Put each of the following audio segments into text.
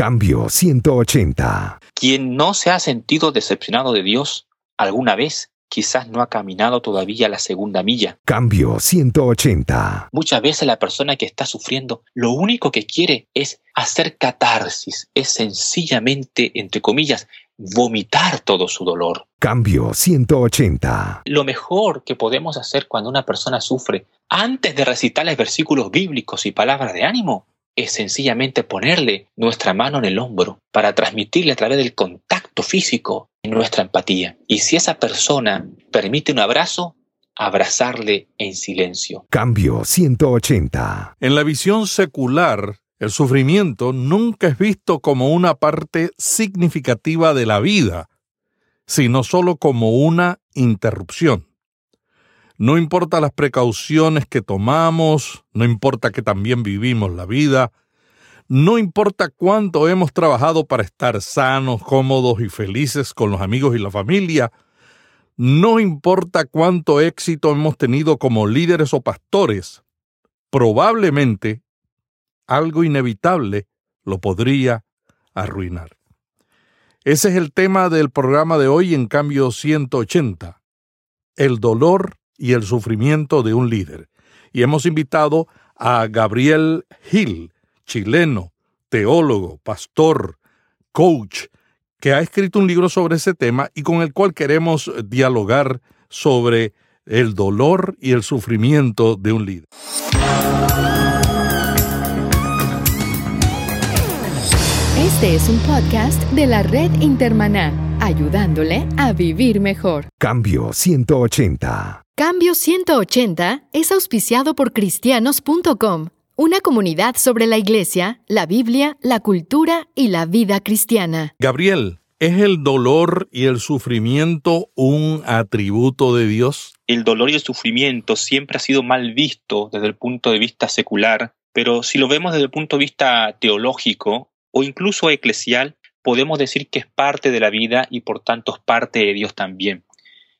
Cambio 180. Quien no se ha sentido decepcionado de Dios alguna vez, quizás no ha caminado todavía la segunda milla. Cambio 180. Muchas veces la persona que está sufriendo lo único que quiere es hacer catarsis, es sencillamente, entre comillas, vomitar todo su dolor. Cambio 180. Lo mejor que podemos hacer cuando una persona sufre, antes de recitarles versículos bíblicos y palabras de ánimo, es sencillamente ponerle nuestra mano en el hombro para transmitirle a través del contacto físico nuestra empatía. Y si esa persona permite un abrazo, abrazarle en silencio. Cambio 180. En la visión secular, el sufrimiento nunca es visto como una parte significativa de la vida, sino solo como una interrupción. No importa las precauciones que tomamos, no importa que también vivimos la vida, no importa cuánto hemos trabajado para estar sanos, cómodos y felices con los amigos y la familia, no importa cuánto éxito hemos tenido como líderes o pastores, probablemente algo inevitable lo podría arruinar. Ese es el tema del programa de hoy en cambio 180, el dolor y el sufrimiento de un líder. Y hemos invitado a Gabriel Gil, chileno, teólogo, pastor, coach, que ha escrito un libro sobre ese tema y con el cual queremos dialogar sobre el dolor y el sufrimiento de un líder. Este es un podcast de la red Intermaná, ayudándole a vivir mejor. Cambio 180. Cambio 180 es auspiciado por cristianos.com, una comunidad sobre la iglesia, la Biblia, la cultura y la vida cristiana. Gabriel, ¿es el dolor y el sufrimiento un atributo de Dios? El dolor y el sufrimiento siempre ha sido mal visto desde el punto de vista secular, pero si lo vemos desde el punto de vista teológico, o incluso eclesial, podemos decir que es parte de la vida y por tanto es parte de Dios también.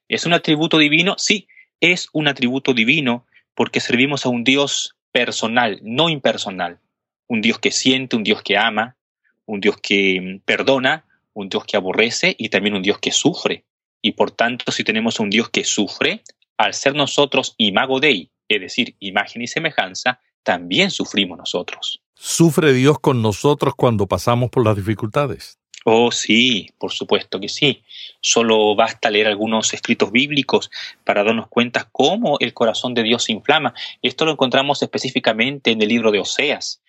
¿Es un atributo divino? Sí, es un atributo divino porque servimos a un Dios personal, no impersonal. Un Dios que siente, un Dios que ama, un Dios que mm, perdona, un Dios que aborrece y también un Dios que sufre. Y por tanto, si tenemos un Dios que sufre, al ser nosotros imago Dei, es decir, imagen y semejanza, también sufrimos nosotros. ¿Sufre Dios con nosotros cuando pasamos por las dificultades? Oh, sí, por supuesto que sí. Solo basta leer algunos escritos bíblicos para darnos cuenta cómo el corazón de Dios se inflama. Esto lo encontramos específicamente en el libro de Oseas.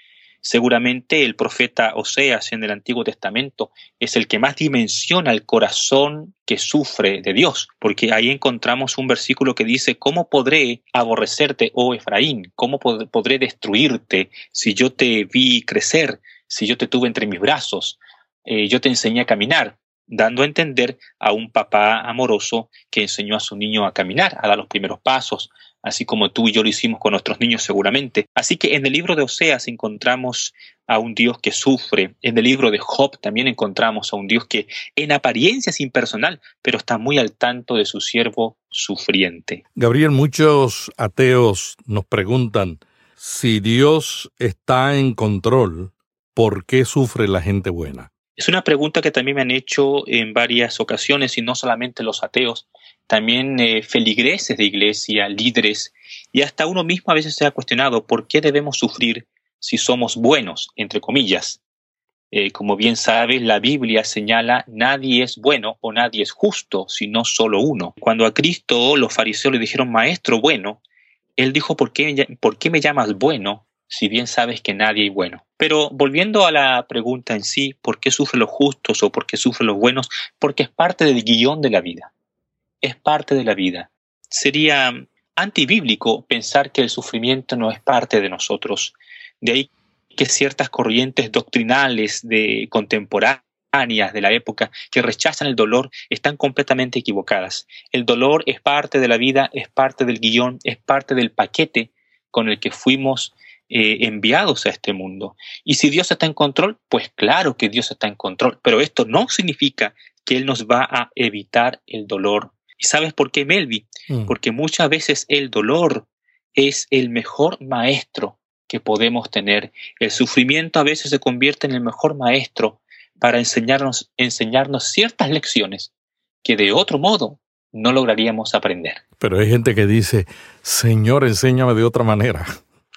Seguramente el profeta Oseas en el Antiguo Testamento es el que más dimensiona el corazón que sufre de Dios, porque ahí encontramos un versículo que dice, ¿cómo podré aborrecerte, oh Efraín? ¿Cómo podré destruirte si yo te vi crecer, si yo te tuve entre mis brazos? Eh, yo te enseñé a caminar, dando a entender a un papá amoroso que enseñó a su niño a caminar, a dar los primeros pasos, así como tú y yo lo hicimos con nuestros niños seguramente. Así que en el libro de Oseas encontramos a un Dios que sufre, en el libro de Job también encontramos a un Dios que en apariencia es impersonal, pero está muy al tanto de su siervo sufriente. Gabriel, muchos ateos nos preguntan si Dios está en control, ¿por qué sufre la gente buena? Es una pregunta que también me han hecho en varias ocasiones y no solamente los ateos, también eh, feligreses de iglesia, líderes, y hasta uno mismo a veces se ha cuestionado por qué debemos sufrir si somos buenos, entre comillas. Eh, como bien sabes, la Biblia señala nadie es bueno o nadie es justo, sino solo uno. Cuando a Cristo los fariseos le dijeron maestro bueno, él dijo ¿por qué, ¿por qué me llamas bueno si bien sabes que nadie es bueno? Pero volviendo a la pregunta en sí, ¿por qué sufren los justos o por qué sufren los buenos? Porque es parte del guion de la vida es parte de la vida. Sería antibíblico pensar que el sufrimiento no es parte de nosotros. De ahí que ciertas corrientes doctrinales de contemporáneas de la época que rechazan el dolor están completamente equivocadas. El dolor es parte de la vida, es parte del guion, es parte del paquete con el que fuimos eh, enviados a este mundo. Y si Dios está en control, pues claro que Dios está en control, pero esto no significa que Él nos va a evitar el dolor ¿Y sabes por qué, Melvi? Mm. Porque muchas veces el dolor es el mejor maestro que podemos tener. El sufrimiento a veces se convierte en el mejor maestro para enseñarnos, enseñarnos ciertas lecciones que de otro modo no lograríamos aprender. Pero hay gente que dice, Señor, enséñame de otra manera.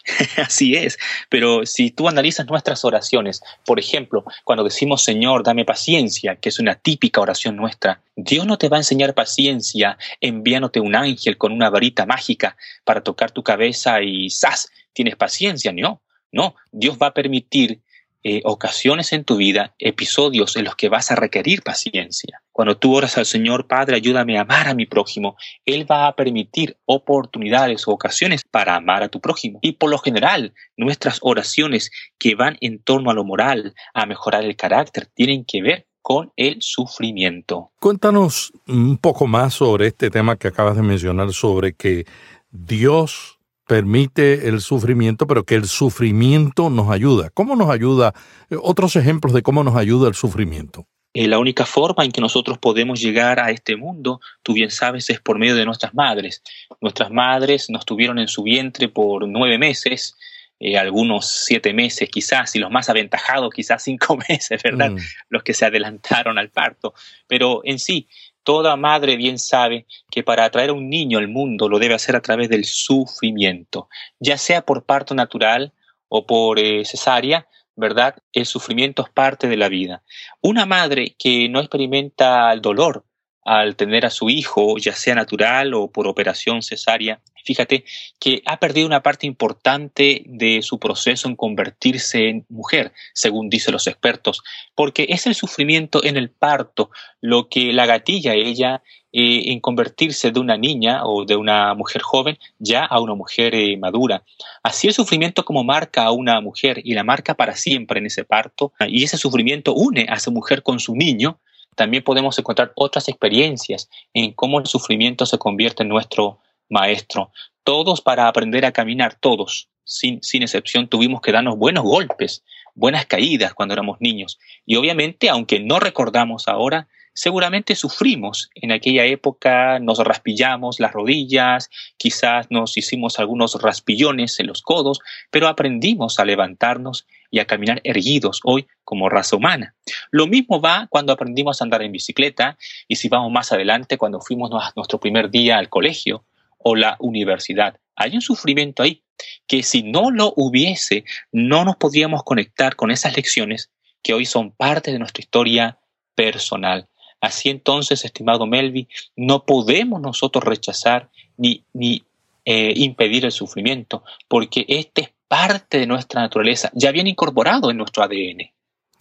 Así es, pero si tú analizas nuestras oraciones, por ejemplo, cuando decimos Señor, dame paciencia, que es una típica oración nuestra, Dios no te va a enseñar paciencia enviándote un ángel con una varita mágica para tocar tu cabeza y ¡zas! Tienes paciencia, no. No, Dios va a permitir eh, ocasiones en tu vida, episodios en los que vas a requerir paciencia. Cuando tú oras al Señor, Padre, ayúdame a amar a mi prójimo, Él va a permitir oportunidades o ocasiones para amar a tu prójimo. Y por lo general, nuestras oraciones que van en torno a lo moral, a mejorar el carácter, tienen que ver con el sufrimiento. Cuéntanos un poco más sobre este tema que acabas de mencionar, sobre que Dios permite el sufrimiento, pero que el sufrimiento nos ayuda. ¿Cómo nos ayuda? Eh, otros ejemplos de cómo nos ayuda el sufrimiento. Eh, la única forma en que nosotros podemos llegar a este mundo, tú bien sabes, es por medio de nuestras madres. Nuestras madres nos tuvieron en su vientre por nueve meses, eh, algunos siete meses quizás, y los más aventajados quizás cinco meses, ¿verdad? Mm. Los que se adelantaron al parto. Pero en sí, Toda madre bien sabe que para atraer a un niño al mundo lo debe hacer a través del sufrimiento, ya sea por parto natural o por eh, cesárea, ¿verdad? El sufrimiento es parte de la vida. Una madre que no experimenta el dolor al tener a su hijo, ya sea natural o por operación cesárea, fíjate que ha perdido una parte importante de su proceso en convertirse en mujer, según dicen los expertos, porque es el sufrimiento en el parto lo que la gatilla ella eh, en convertirse de una niña o de una mujer joven ya a una mujer eh, madura. Así el sufrimiento como marca a una mujer y la marca para siempre en ese parto, y ese sufrimiento une a esa mujer con su niño, también podemos encontrar otras experiencias en cómo el sufrimiento se convierte en nuestro maestro. Todos para aprender a caminar, todos, sin, sin excepción, tuvimos que darnos buenos golpes, buenas caídas cuando éramos niños. Y obviamente, aunque no recordamos ahora, seguramente sufrimos. En aquella época nos raspillamos las rodillas, quizás nos hicimos algunos raspillones en los codos, pero aprendimos a levantarnos y a caminar erguidos hoy como raza humana. Lo mismo va cuando aprendimos a andar en bicicleta y si vamos más adelante cuando fuimos a nuestro primer día al colegio o la universidad. Hay un sufrimiento ahí que si no lo hubiese, no nos podríamos conectar con esas lecciones que hoy son parte de nuestra historia personal. Así entonces, estimado Melvi, no podemos nosotros rechazar ni, ni eh, impedir el sufrimiento, porque este es parte de nuestra naturaleza, ya bien incorporado en nuestro ADN.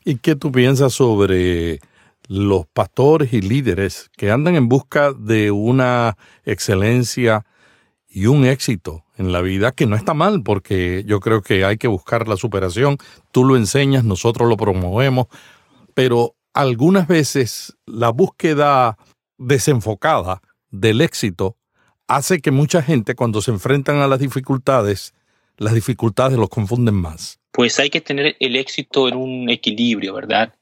¿Y qué tú piensas sobre los pastores y líderes que andan en busca de una excelencia y un éxito en la vida, que no está mal, porque yo creo que hay que buscar la superación. Tú lo enseñas, nosotros lo promovemos, pero algunas veces la búsqueda desenfocada del éxito hace que mucha gente cuando se enfrentan a las dificultades, las dificultades los confunden más. Pues hay que tener el éxito en un equilibrio, ¿verdad?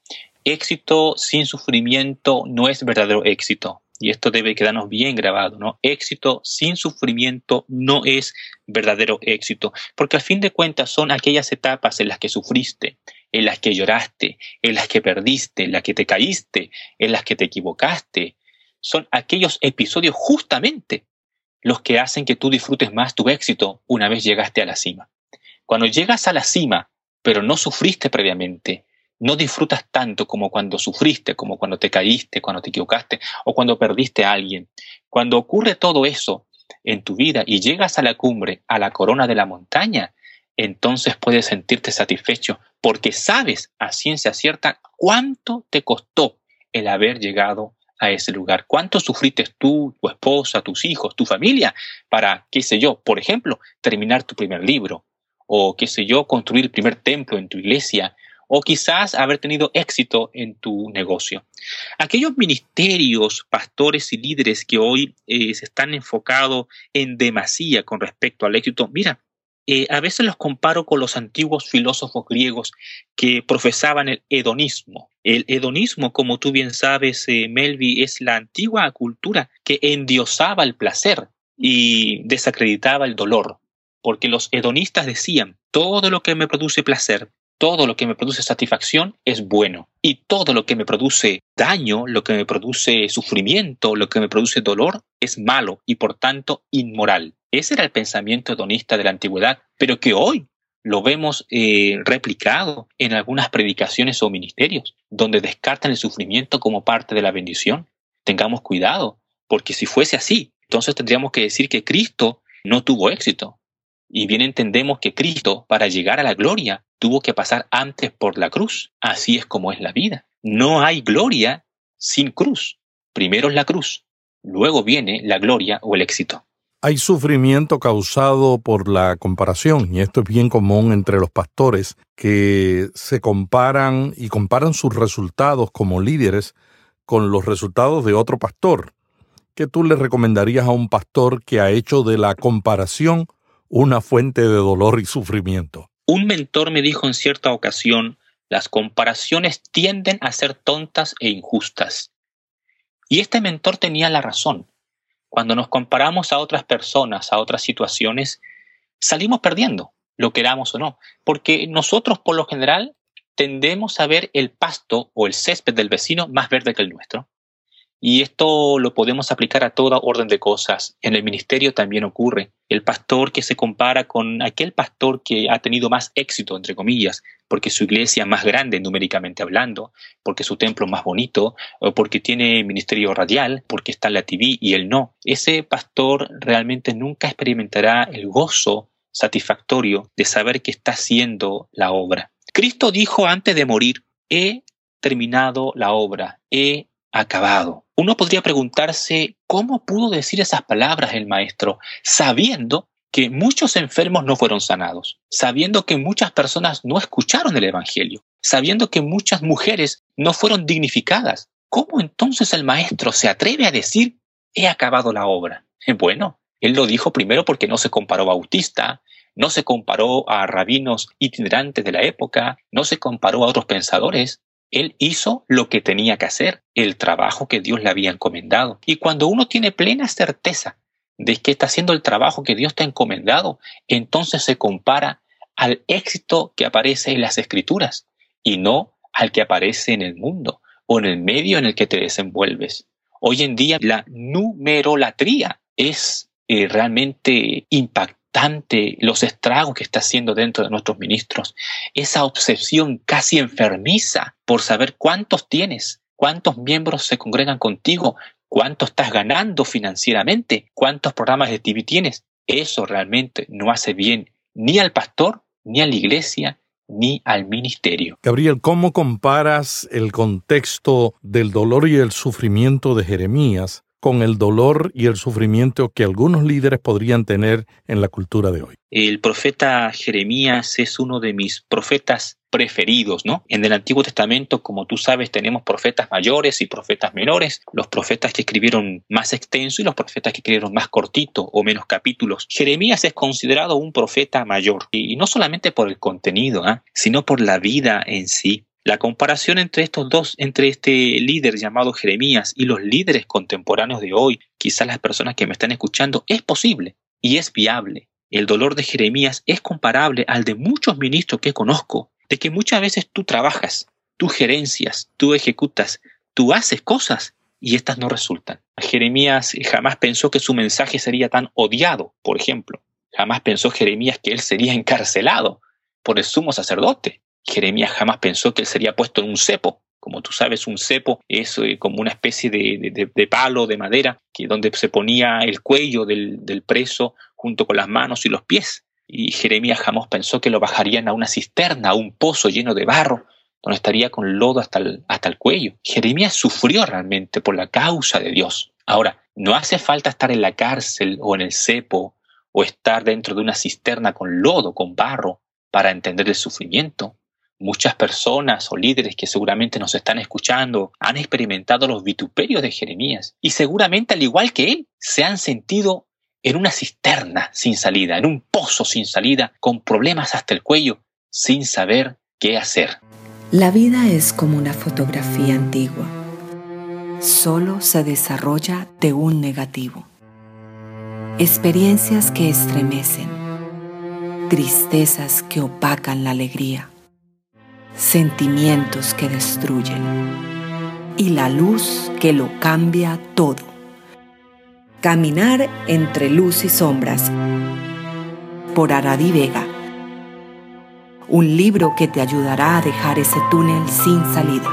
Éxito sin sufrimiento no es verdadero éxito y esto debe quedarnos bien grabado, ¿no? Éxito sin sufrimiento no es verdadero éxito, porque al fin de cuentas son aquellas etapas en las que sufriste, en las que lloraste, en las que perdiste, en las que te caíste, en las que te equivocaste. Son aquellos episodios justamente los que hacen que tú disfrutes más tu éxito una vez llegaste a la cima. Cuando llegas a la cima, pero no sufriste previamente, no disfrutas tanto como cuando sufriste, como cuando te caíste, cuando te equivocaste o cuando perdiste a alguien. Cuando ocurre todo eso en tu vida y llegas a la cumbre, a la corona de la montaña, entonces puedes sentirte satisfecho porque sabes a ciencia cierta cuánto te costó el haber llegado a ese lugar, cuánto sufriste tú, tu esposa, tus hijos, tu familia para, qué sé yo, por ejemplo, terminar tu primer libro o, qué sé yo, construir el primer templo en tu iglesia o quizás haber tenido éxito en tu negocio. Aquellos ministerios, pastores y líderes que hoy eh, se están enfocados en demasía con respecto al éxito, mira, eh, a veces los comparo con los antiguos filósofos griegos que profesaban el hedonismo. El hedonismo, como tú bien sabes, eh, Melvi, es la antigua cultura que endiosaba el placer y desacreditaba el dolor. porque los hedonistas decían, todo lo que me produce placer, todo lo que me produce satisfacción es bueno, y todo lo que me produce daño, lo que me produce sufrimiento, lo que me produce dolor, es malo y por tanto inmoral. Ese era el pensamiento hedonista de la antigüedad, pero que hoy lo vemos eh, replicado en algunas predicaciones o ministerios, donde descartan el sufrimiento como parte de la bendición. Tengamos cuidado, porque si fuese así, entonces tendríamos que decir que Cristo no tuvo éxito. Y bien entendemos que Cristo, para llegar a la gloria, tuvo que pasar antes por la cruz. Así es como es la vida. No hay gloria sin cruz. Primero es la cruz, luego viene la gloria o el éxito. Hay sufrimiento causado por la comparación, y esto es bien común entre los pastores, que se comparan y comparan sus resultados como líderes con los resultados de otro pastor. ¿Qué tú le recomendarías a un pastor que ha hecho de la comparación una fuente de dolor y sufrimiento? Un mentor me dijo en cierta ocasión, las comparaciones tienden a ser tontas e injustas. Y este mentor tenía la razón. Cuando nos comparamos a otras personas, a otras situaciones, salimos perdiendo, lo queramos o no, porque nosotros por lo general tendemos a ver el pasto o el césped del vecino más verde que el nuestro. Y esto lo podemos aplicar a toda orden de cosas. En el ministerio también ocurre. El pastor que se compara con aquel pastor que ha tenido más éxito, entre comillas, porque su iglesia es más grande numéricamente hablando, porque su templo es más bonito, o porque tiene ministerio radial, porque está en la TV y él no. Ese pastor realmente nunca experimentará el gozo satisfactorio de saber que está haciendo la obra. Cristo dijo antes de morir, he terminado la obra, he acabado. Uno podría preguntarse cómo pudo decir esas palabras el maestro, sabiendo que muchos enfermos no fueron sanados, sabiendo que muchas personas no escucharon el Evangelio, sabiendo que muchas mujeres no fueron dignificadas. ¿Cómo entonces el maestro se atreve a decir, he acabado la obra? Bueno, él lo dijo primero porque no se comparó a Bautista, no se comparó a rabinos itinerantes de la época, no se comparó a otros pensadores, él hizo lo que tenía que hacer, el trabajo que Dios le había encomendado. Y cuando uno tiene plena certeza de que está haciendo el trabajo que Dios te ha encomendado, entonces se compara al éxito que aparece en las escrituras y no al que aparece en el mundo o en el medio en el que te desenvuelves. Hoy en día la numerolatría es eh, realmente impactante los estragos que está haciendo dentro de nuestros ministros, esa obsesión casi enfermiza por saber cuántos tienes, cuántos miembros se congregan contigo, cuánto estás ganando financieramente, cuántos programas de TV tienes. Eso realmente no hace bien ni al pastor, ni a la iglesia, ni al ministerio. Gabriel, ¿cómo comparas el contexto del dolor y el sufrimiento de Jeremías con el dolor y el sufrimiento que algunos líderes podrían tener en la cultura de hoy. El profeta Jeremías es uno de mis profetas preferidos, ¿no? En el Antiguo Testamento, como tú sabes, tenemos profetas mayores y profetas menores, los profetas que escribieron más extenso y los profetas que escribieron más cortito o menos capítulos. Jeremías es considerado un profeta mayor, y no solamente por el contenido, ¿ah? sino por la vida en sí. La comparación entre estos dos, entre este líder llamado Jeremías y los líderes contemporáneos de hoy, quizás las personas que me están escuchando, es posible y es viable. El dolor de Jeremías es comparable al de muchos ministros que conozco, de que muchas veces tú trabajas, tú gerencias, tú ejecutas, tú haces cosas y estas no resultan. Jeremías jamás pensó que su mensaje sería tan odiado, por ejemplo. Jamás pensó Jeremías que él sería encarcelado por el sumo sacerdote. Jeremías jamás pensó que él sería puesto en un cepo. Como tú sabes, un cepo es eh, como una especie de, palo de madera que donde se ponía el cuello del, del preso junto con las manos y los pies. Y Jeremías jamás pensó que lo bajarían a una cisterna, a un pozo lleno de barro, donde estaría con lodo hasta el, hasta el cuello. Jeremías sufrió realmente por la causa de Dios. Ahora, no hace falta estar en la cárcel o en el cepo o estar dentro de una cisterna con lodo, con barro, para entender el sufrimiento. Muchas personas o líderes que seguramente nos están escuchando han experimentado los vituperios de Jeremías y seguramente al igual que él se han sentido en una cisterna sin salida, en un pozo sin salida, con problemas hasta el cuello, sin saber qué hacer. La vida es como una fotografía antigua. Solo se desarrolla de un negativo. Experiencias que estremecen, tristezas que opacan la alegría, sentimientos que destruyen y la luz que lo cambia todo. Caminar entre luz y sombras por Aradi Vega. Un libro que te ayudará a dejar ese túnel sin salida.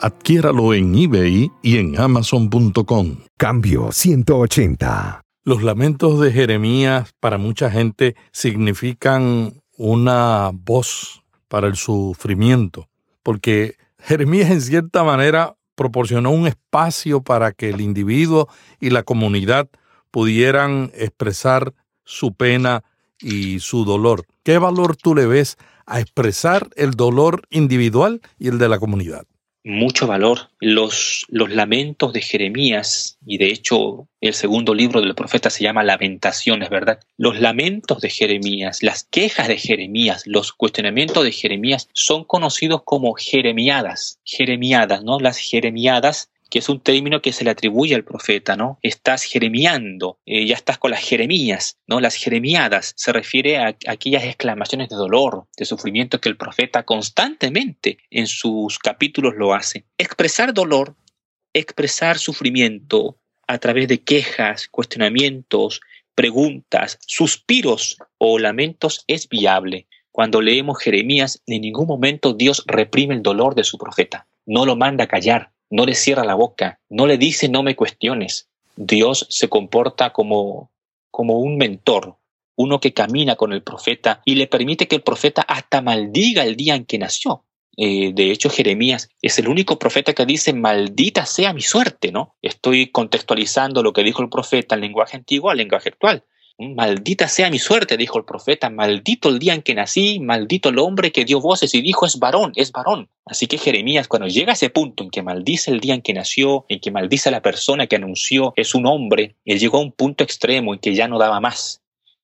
Adquiéralo en eBay y en amazon.com. Cambio 180. Los lamentos de Jeremías para mucha gente significan una voz para el sufrimiento, porque Jeremías en cierta manera proporcionó un espacio para que el individuo y la comunidad pudieran expresar su pena y su dolor. ¿Qué valor tú le ves a expresar el dolor individual y el de la comunidad? Mucho valor. Los, los lamentos de Jeremías, y de hecho el segundo libro del profeta se llama Lamentaciones, ¿verdad? Los lamentos de Jeremías, las quejas de Jeremías, los cuestionamientos de Jeremías son conocidos como jeremiadas, jeremiadas, ¿no? Las jeremiadas que es un término que se le atribuye al profeta, ¿no? Estás jeremiando, eh, ya estás con las jeremías, ¿no? Las jeremiadas se refiere a, aquellas exclamaciones de dolor, de sufrimiento que el profeta constantemente en sus capítulos lo hace. Expresar dolor, expresar sufrimiento a través de quejas, cuestionamientos, preguntas, suspiros o lamentos es viable. Cuando leemos Jeremías, en ningún momento Dios reprime el dolor de su profeta, no lo manda a callar, no le cierra la boca, no le dice no me cuestiones. Dios se comporta como, como un mentor, uno que camina con el profeta y le permite que el profeta hasta maldiga el día en que nació. Eh, de hecho, Jeremías es el único profeta que dice, maldita sea mi suerte, ¿no? Estoy contextualizando lo que dijo el profeta en lenguaje antiguo al lenguaje actual. Maldita sea mi suerte, dijo el profeta, maldito el día en que nací, maldito el hombre que dio voces y dijo es varón, es varón. Así que Jeremías, cuando llega a ese punto en que maldice el día en que nació, en que maldice a la persona que anunció es un hombre, él llegó a un punto extremo en que ya no daba más,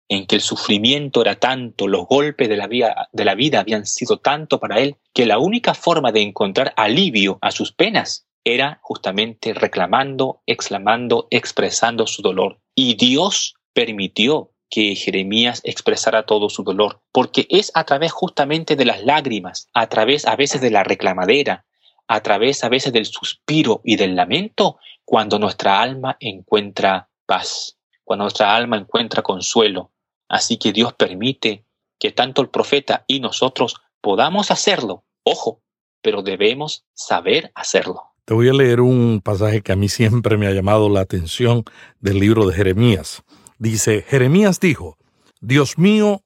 en que el sufrimiento era tanto, los golpes de la vida, de la vida habían sido tanto para él, que la única forma de encontrar alivio a sus penas era justamente reclamando, exclamando, expresando su dolor. Y Dios permitió que Jeremías expresara todo su dolor, porque es a través justamente de las lágrimas, a través a veces de la reclamadera, a través a veces del suspiro y del lamento, cuando nuestra alma encuentra paz, cuando nuestra alma encuentra consuelo. Así que Dios permite que tanto el profeta y nosotros podamos hacerlo, ojo, pero debemos saber hacerlo. Te voy a leer un pasaje que a mí siempre me ha llamado la atención del libro de Jeremías. Dice, Jeremías dijo, Dios mío,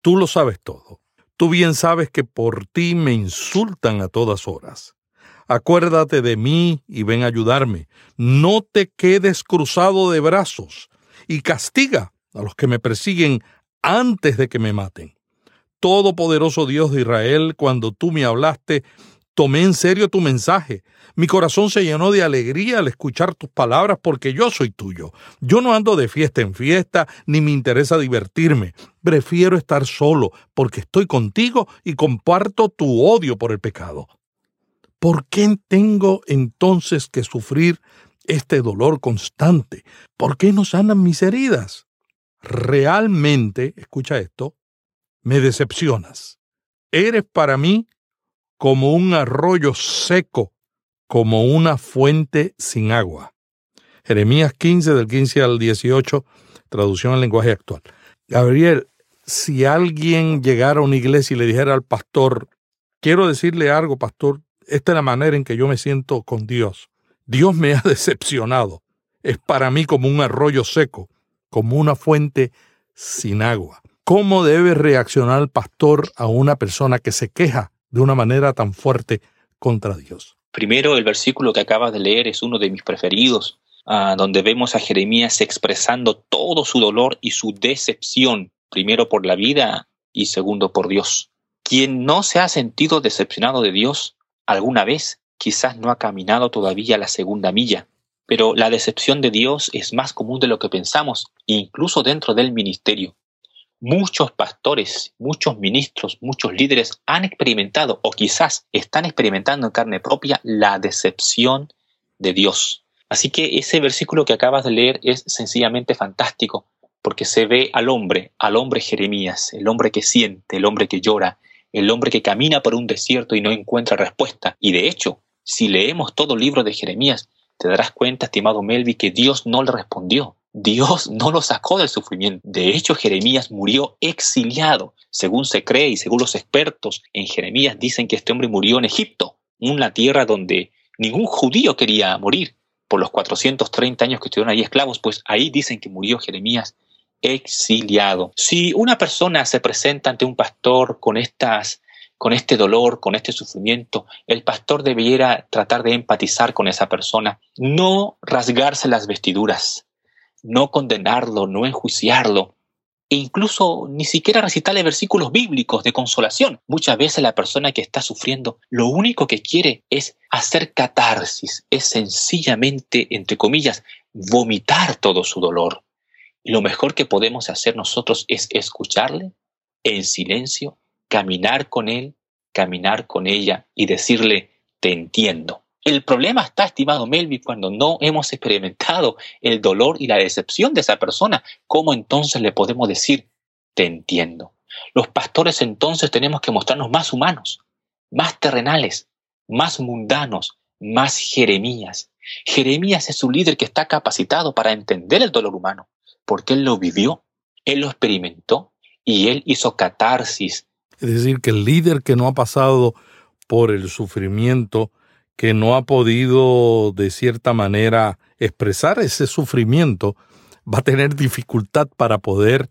tú lo sabes todo. Tú bien sabes que por ti me insultan a todas horas. Acuérdate de mí y ven a ayudarme. No te quedes cruzado de brazos y castiga a los que me persiguen antes de que me maten. Todopoderoso Dios de Israel, cuando tú me hablaste, tomé en serio tu mensaje mi corazón se llenó de alegría al escuchar tus palabras porque yo soy tuyo. Yo no ando de fiesta en fiesta ni me interesa divertirme. Prefiero estar solo porque estoy contigo y comparto tu odio por el pecado. ¿Por qué tengo entonces que sufrir este dolor constante? ¿Por qué no sanan mis heridas? Realmente, escucha esto, me decepcionas. Eres para mí como un arroyo seco como una fuente sin agua. Jeremías 15 del 15 al 18, traducción al lenguaje actual. Gabriel, si alguien llegara a una iglesia y le dijera al pastor, quiero decirle algo, pastor, esta es la manera en que yo me siento con Dios. Dios me ha decepcionado. Es para mí como un arroyo seco, como una fuente sin agua. ¿Cómo debe reaccionar el pastor a una persona que se queja de una manera tan fuerte contra Dios? Primero, el versículo que acabas de leer es uno de mis preferidos, ah, donde vemos a Jeremías expresando todo su dolor y su decepción, primero por la vida y segundo por Dios. Quien no se ha sentido decepcionado de Dios alguna vez, quizás no ha caminado todavía la segunda milla, pero la decepción de Dios es más común de lo que pensamos, incluso dentro del ministerio muchos pastores, muchos ministros, muchos líderes han experimentado o quizás están experimentando en carne propia la decepción de Dios. Así que ese versículo que acabas de leer es sencillamente fantástico, porque se ve al hombre, al hombre Jeremías, el hombre que siente, el hombre que llora, el hombre que camina por un desierto y no encuentra respuesta. Y de hecho, si leemos todo el libro de Jeremías, te darás cuenta, estimado Melvi, que Dios no le respondió. Dios no lo sacó del sufrimiento. De hecho, Jeremías murió exiliado. Según se cree y según los expertos en Jeremías dicen que este hombre murió en Egipto, una tierra donde ningún judío quería morir por los 430 años que estuvieron ahí esclavos, pues ahí dicen que murió Jeremías exiliado. Si una persona se presenta ante un pastor con estas con este dolor, con este sufrimiento, el pastor debiera tratar de empatizar con esa persona, no rasgarse las vestiduras, no condenarlo, no enjuiciarlo, e incluso ni siquiera recitarle versículos bíblicos de consolación. Muchas veces la persona que está sufriendo lo único que quiere es hacer catarsis, es sencillamente, entre comillas, vomitar todo su dolor. Y lo mejor que podemos hacer nosotros es escucharle en silencio caminar con él, caminar con ella y decirle, te entiendo. El problema está, estimado Melvi, cuando no hemos experimentado el dolor y la decepción de esa persona. ¿Cómo entonces le podemos decir, te entiendo? Los pastores entonces tenemos que mostrarnos más humanos, más terrenales, más mundanos, más Jeremías. Jeremías es un líder que está capacitado para entender el dolor humano, porque él lo vivió, él lo experimentó y él hizo catarsis es decir, que el líder que no ha pasado por el sufrimiento, que no ha podido de cierta manera expresar ese sufrimiento, va a tener dificultad para poder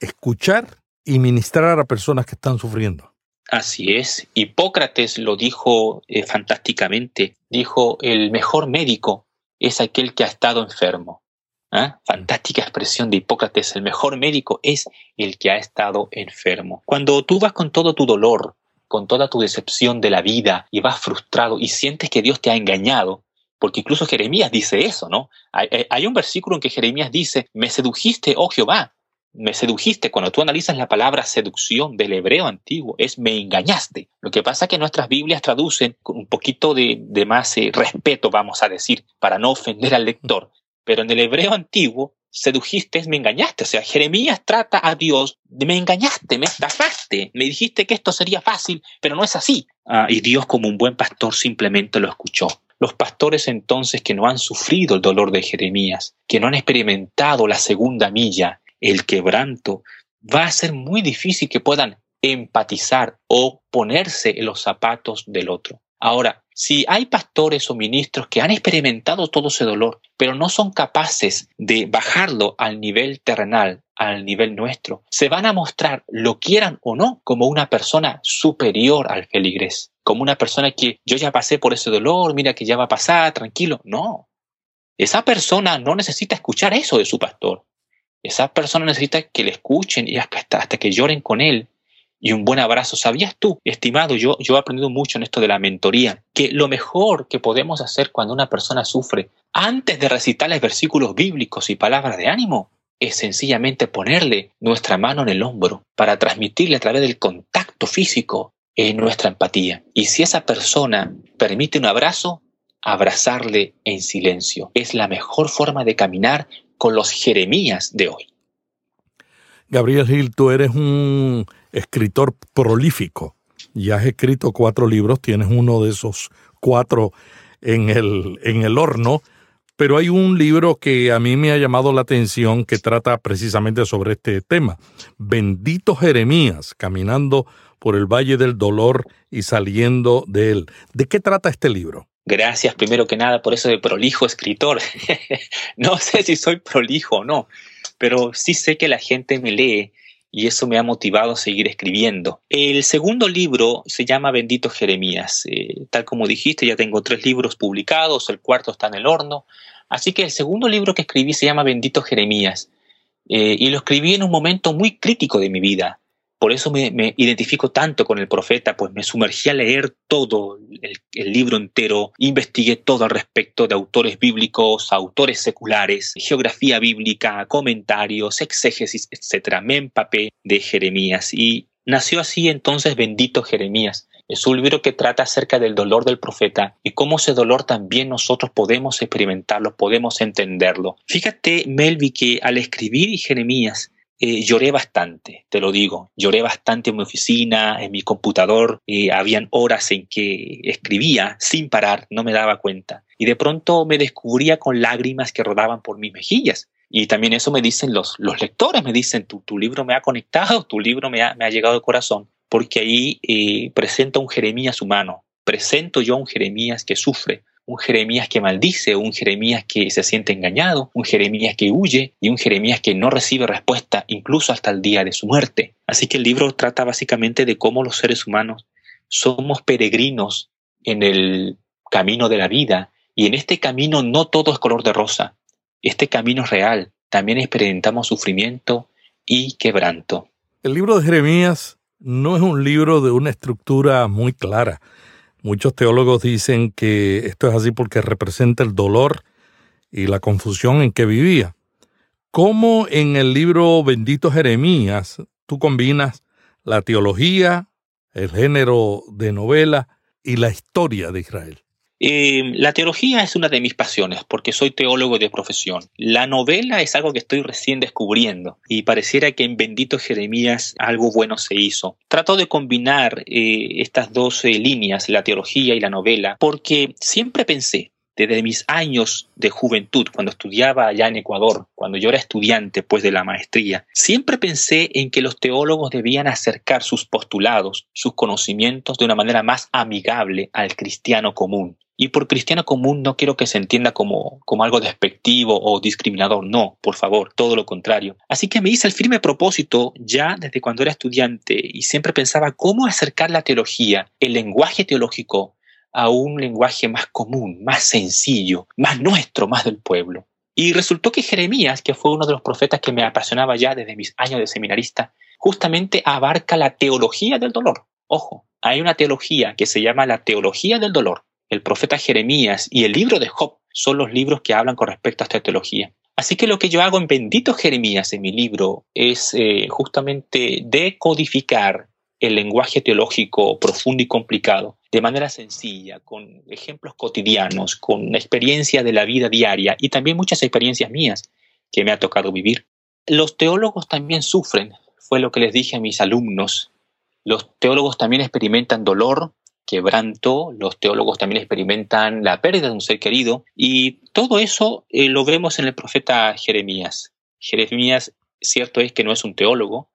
escuchar y ministrar a personas que están sufriendo. Así es. Hipócrates lo dijo eh, fantásticamente. Dijo, el mejor médico es aquel que ha estado enfermo. ¿Ah? Fantástica expresión de Hipócrates, el mejor médico es el que ha estado enfermo. Cuando tú vas con todo tu dolor, con toda tu decepción de la vida y vas frustrado y sientes que Dios te ha engañado, porque incluso Jeremías dice eso, ¿no? Hay, un versículo en que Jeremías dice, me sedujiste, oh Jehová, me sedujiste. Cuando tú analizas la palabra seducción del hebreo antiguo, es me engañaste. Lo que pasa es que nuestras Biblias traducen con un poquito de, de más eh, respeto, vamos a decir, para no ofender al lector. Pero en el hebreo antiguo, sedujiste, me engañaste. O sea, Jeremías trata a Dios de me engañaste, me estafaste, me dijiste que esto sería fácil, pero no es así. Ah, y Dios como un buen pastor simplemente lo escuchó. Los pastores entonces que no han sufrido el dolor de Jeremías, que no han experimentado la segunda milla, el quebranto, va a ser muy difícil que puedan empatizar o ponerse en los zapatos del otro. Ahora, si hay pastores o ministros que han experimentado todo ese dolor, pero no son capaces de bajarlo al nivel terrenal, al nivel nuestro, se van a mostrar, lo quieran o no, como una persona superior al feligrés, como una persona que yo ya pasé por ese dolor, mira que ya va a pasar, tranquilo. No, esa persona no necesita escuchar eso de su pastor. Esa persona necesita que le escuchen y hasta, hasta que lloren con él y un buen abrazo. ¿Sabías tú, estimado? Yo, yo he aprendido mucho en esto de la mentoría, que lo mejor que podemos hacer cuando una persona sufre, antes de recitarles versículos bíblicos y palabras de ánimo, es sencillamente ponerle nuestra mano en el hombro para transmitirle a través del contacto físico en nuestra empatía. Y si esa persona permite un abrazo, abrazarle en silencio. Es la mejor forma de caminar con los Jeremías de hoy. Gabriel Gil, tú eres un escritor prolífico. Ya has escrito cuatro libros, tienes uno de esos cuatro en el, en el horno, pero hay un libro que a mí me ha llamado la atención que trata precisamente sobre este tema. Bendito Jeremías, caminando por el Valle del Dolor y saliendo de él. ¿De qué trata este libro? Gracias primero que nada por eso de prolijo escritor. no sé si soy prolijo o no, pero sí sé que la gente me lee y eso me ha motivado a seguir escribiendo. El segundo libro se llama Bendito Jeremías. Eh, tal como dijiste, ya tengo tres libros publicados, el cuarto está en el horno. Así que el segundo libro que escribí se llama Bendito Jeremías. Eh, y lo escribí en un momento muy crítico de mi vida. Por eso me, identifico tanto con el profeta, pues me sumergí a leer todo el, libro entero, investigué todo al respecto de autores bíblicos, autores seculares, geografía bíblica, comentarios, exégesis, etc. Me empapé de Jeremías y nació así entonces bendito Jeremías, Es un libro que trata acerca del dolor del profeta y cómo ese dolor también nosotros podemos experimentarlo, podemos entenderlo. Fíjate, Melvi, que al escribir Jeremías, eh, lloré bastante, te lo digo. Lloré bastante en mi oficina, en mi computador. Eh, habían horas en que escribía sin parar, no me daba cuenta. Y de pronto me descubría con lágrimas que rodaban por mis mejillas. Y también eso me dicen los, lectores, me dicen, tu, libro me ha conectado, tu libro me ha, me ha llegado al corazón, porque ahí eh, presenta un Jeremías humano, presento yo a un Jeremías que sufre, un Jeremías que maldice, un Jeremías que se siente engañado, un Jeremías que huye y un Jeremías que no recibe respuesta incluso hasta el día de su muerte. Así que el libro trata básicamente de cómo los seres humanos somos peregrinos en el camino de la vida y en este camino no todo es color de rosa. Este camino es real. También experimentamos sufrimiento y quebranto. El libro de Jeremías no es un libro de una estructura muy clara. Muchos teólogos dicen que esto es así porque representa el dolor y la confusión en que vivía. ¿Cómo en el libro Bendito Jeremías tú combinas la teología, el género de novela y la historia de Israel? Eh, la teología es una de mis pasiones porque soy teólogo de profesión. La novela es algo que estoy recién descubriendo y pareciera que en Bendito Jeremías algo bueno se hizo. Trato de combinar eh, estas dos eh, líneas, la teología y la novela, porque siempre pensé desde mis años de juventud, cuando estudiaba allá en Ecuador, cuando yo era estudiante pues de la maestría, siempre pensé en que los teólogos debían acercar sus postulados, sus conocimientos de una manera más amigable al cristiano común. Y por cristiano común no quiero que se entienda como, como algo despectivo o discriminador, no, por favor, todo lo contrario. Así que me hice el firme propósito ya desde cuando era estudiante y siempre pensaba cómo acercar la teología, el lenguaje teológico, a un lenguaje más común, más sencillo, más nuestro, más del pueblo. Y resultó que Jeremías, que fue uno de los profetas que me apasionaba ya desde mis años de seminarista, justamente abarca la teología del dolor. Ojo, hay una teología que se llama la teología del dolor el profeta Jeremías y el libro de Job son los libros que hablan con respecto a esta teología. Así que lo que yo hago en Bendito Jeremías, en mi libro, es eh, justamente decodificar el lenguaje teológico profundo y complicado de manera sencilla, con ejemplos cotidianos, con experiencia de la vida diaria y también muchas experiencias mías que me ha tocado vivir. Los teólogos también sufren, fue lo que les dije a mis alumnos. Los teólogos también experimentan dolor, quebranto, los teólogos también experimentan la pérdida de un ser querido y todo eso eh, lo vemos en el profeta Jeremías. Jeremías, cierto es que no es un teólogo,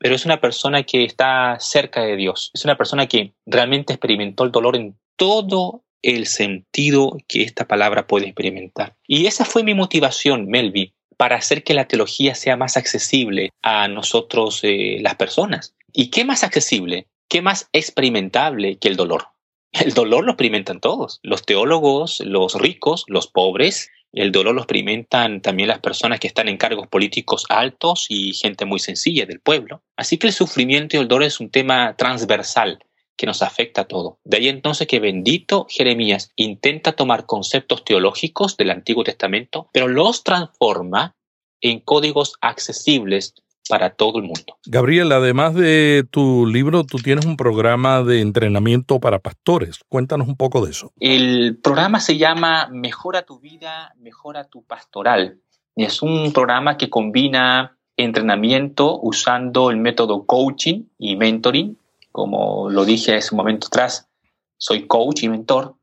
pero es una persona que está cerca de Dios, es una persona que realmente experimentó el dolor en todo el sentido que esta palabra puede experimentar. Y esa fue mi motivación, Melvi, para hacer que la teología sea más accesible a nosotros eh, las personas. ¿Y qué más accesible? ¿qué más experimentable que el dolor? El dolor lo experimentan todos, los teólogos, los ricos, los pobres, el dolor lo experimentan también las personas que están en cargos políticos altos y gente muy sencilla del pueblo. Así que el sufrimiento y el dolor es un tema transversal que nos afecta a todo. De ahí entonces que bendito Jeremías intenta tomar conceptos teológicos del Antiguo Testamento, pero los transforma en códigos accesibles para todo el mundo. Gabriel, además de tu libro, tú tienes un programa de entrenamiento para pastores. Cuéntanos un poco de eso. El programa se llama Mejora tu vida, mejora tu pastoral. Es un programa que combina entrenamiento usando el método coaching y mentoring. Como lo dije hace un momento atrás, soy coach y mentor.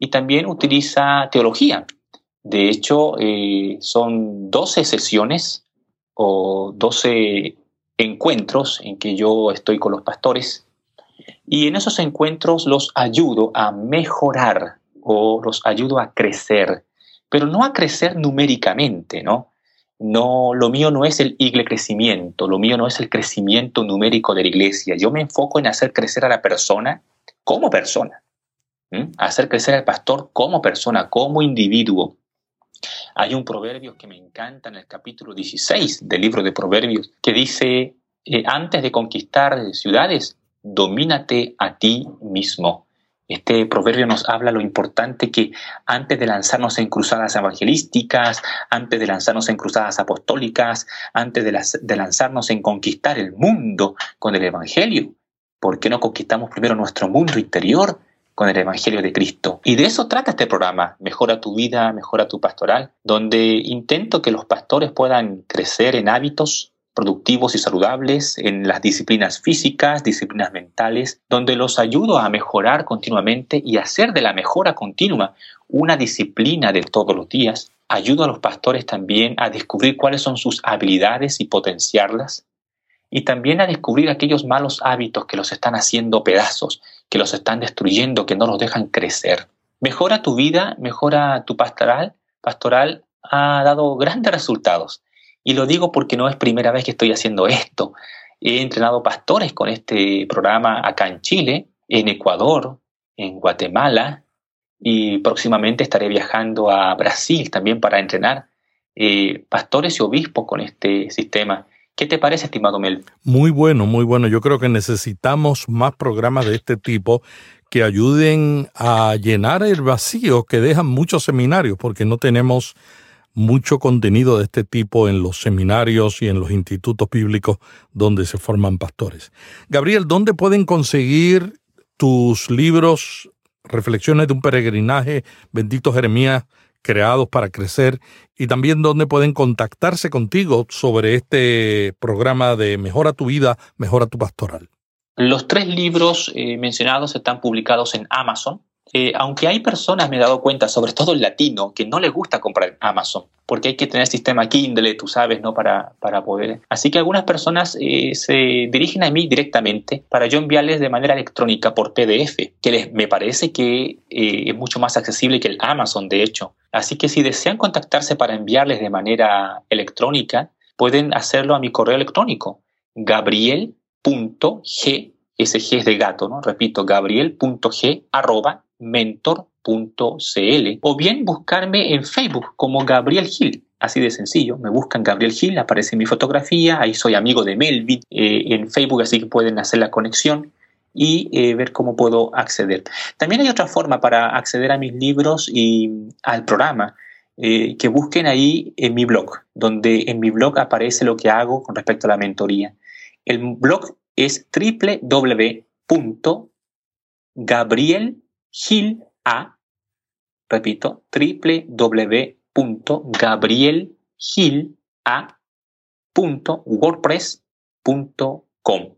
Y también utiliza teología. De hecho, eh, son 12 sesiones o 12 encuentros en que yo estoy con los pastores y en esos encuentros los ayudo a mejorar o los ayudo a crecer, pero no a crecer numéricamente, ¿no? No, lo mío no es el igle crecimiento, lo mío no es el crecimiento numérico de la iglesia. Yo me enfoco en hacer crecer a la persona como persona, hacer crecer al pastor como persona, como individuo. Hay un proverbio que me encanta en el capítulo 16 del libro de Proverbios que dice, eh, antes de conquistar ciudades, domínate a ti mismo. Este proverbio nos habla lo importante que antes de lanzarnos en cruzadas evangelísticas, antes de lanzarnos en cruzadas apostólicas, antes de, de lanzarnos en conquistar el mundo con el Evangelio, ¿Por qué no conquistamos primero nuestro mundo interior con el Evangelio de Cristo? Y de eso trata este programa, Mejora tu vida, Mejora tu pastoral, donde intento que los pastores puedan crecer en hábitos productivos y saludables en las disciplinas físicas, disciplinas mentales, donde los ayudo a mejorar continuamente y hacer de la mejora continua una disciplina de todos los días. Ayudo a los pastores también a descubrir cuáles son sus habilidades y potenciarlas. Y también a descubrir aquellos malos hábitos que los están haciendo pedazos, que los están destruyendo, que no los dejan crecer. Mejora tu vida, mejora tu pastoral. Pastoral ha dado grandes resultados. Y lo digo porque no es primera vez que estoy haciendo esto. He entrenado pastores con este programa acá en Chile, en Ecuador, en Guatemala y próximamente estaré viajando a Brasil también para entrenar eh, pastores y obispos con este sistema. ¿Qué te parece, estimado Mel? Muy bueno, muy bueno. Yo creo que necesitamos más programas de este tipo que ayuden a llenar el vacío que dejan muchos seminarios, porque no tenemos mucho contenido de este tipo en los seminarios y en los institutos bíblicos donde se forman pastores. Gabriel, ¿dónde pueden conseguir tus libros, Reflexiones de un peregrinaje, Bendito Jeremías, creados para crecer? Y también dónde pueden contactarse contigo sobre este programa de Mejora tu vida, Mejora tu pastoral. Los tres libros eh, mencionados están publicados en Amazon. Eh, aunque hay personas, me he dado cuenta, sobre todo el latino, que no les gusta comprar Amazon, porque hay que tener sistema Kindle, tú sabes, ¿no? Para, para poder. Así que algunas personas eh, se dirigen a mí directamente para yo enviarles de manera electrónica por PDF, que les, me parece que eh, es mucho más accesible que el Amazon, de hecho. Así que si desean contactarse para enviarles de manera electrónica, pueden hacerlo a mi correo electrónico, gabriel.g, ese G es de gato, ¿no? Repito, gabriel.g arroba mentor.cl o bien buscarme en Facebook como Gabriel Gil. Así de sencillo, me buscan Gabriel Gil, aparece mi fotografía, ahí soy amigo de Melvin eh, en Facebook, así que pueden hacer la conexión y eh, ver cómo puedo acceder. También hay otra forma para acceder a mis libros y al programa, eh, que busquen ahí en mi blog, donde en mi blog aparece lo que hago con respecto a la mentoría. El blog es www.gabriel Gil A, repito, www.gabrielgila.wordpress.com.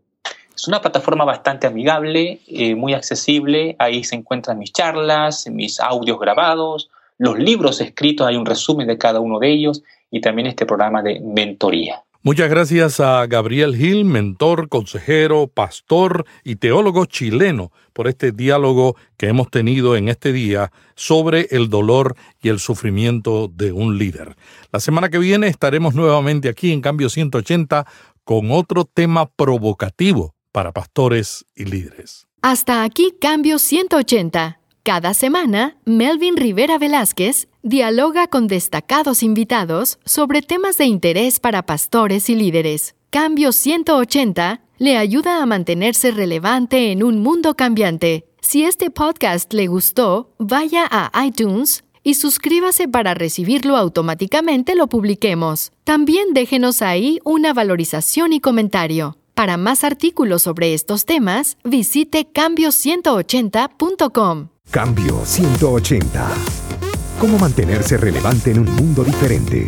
Es una plataforma bastante amigable, eh, muy accesible. Ahí se encuentran mis charlas, mis audios grabados, los libros escritos, hay un resumen de cada uno de ellos y también este programa de mentoría. Muchas gracias a Gabriel Gil, mentor, consejero, pastor y teólogo chileno, por este diálogo que hemos tenido en este día sobre el dolor y el sufrimiento de un líder. La semana que viene estaremos nuevamente aquí en Cambio 180 con otro tema provocativo para pastores y líderes. Hasta aquí Cambio 180. Cada semana, Melvin Rivera Velázquez dialoga con destacados invitados sobre temas de interés para pastores y líderes. Cambio 180 le ayuda a mantenerse relevante en un mundo cambiante. Si este podcast le gustó, vaya a iTunes y suscríbase para recibirlo automáticamente lo publiquemos. También déjenos ahí una valorización y comentario. Para más artículos sobre estos temas, visite cambio180.com. Cambio 180. ¿Cómo mantenerse relevante en un mundo diferente?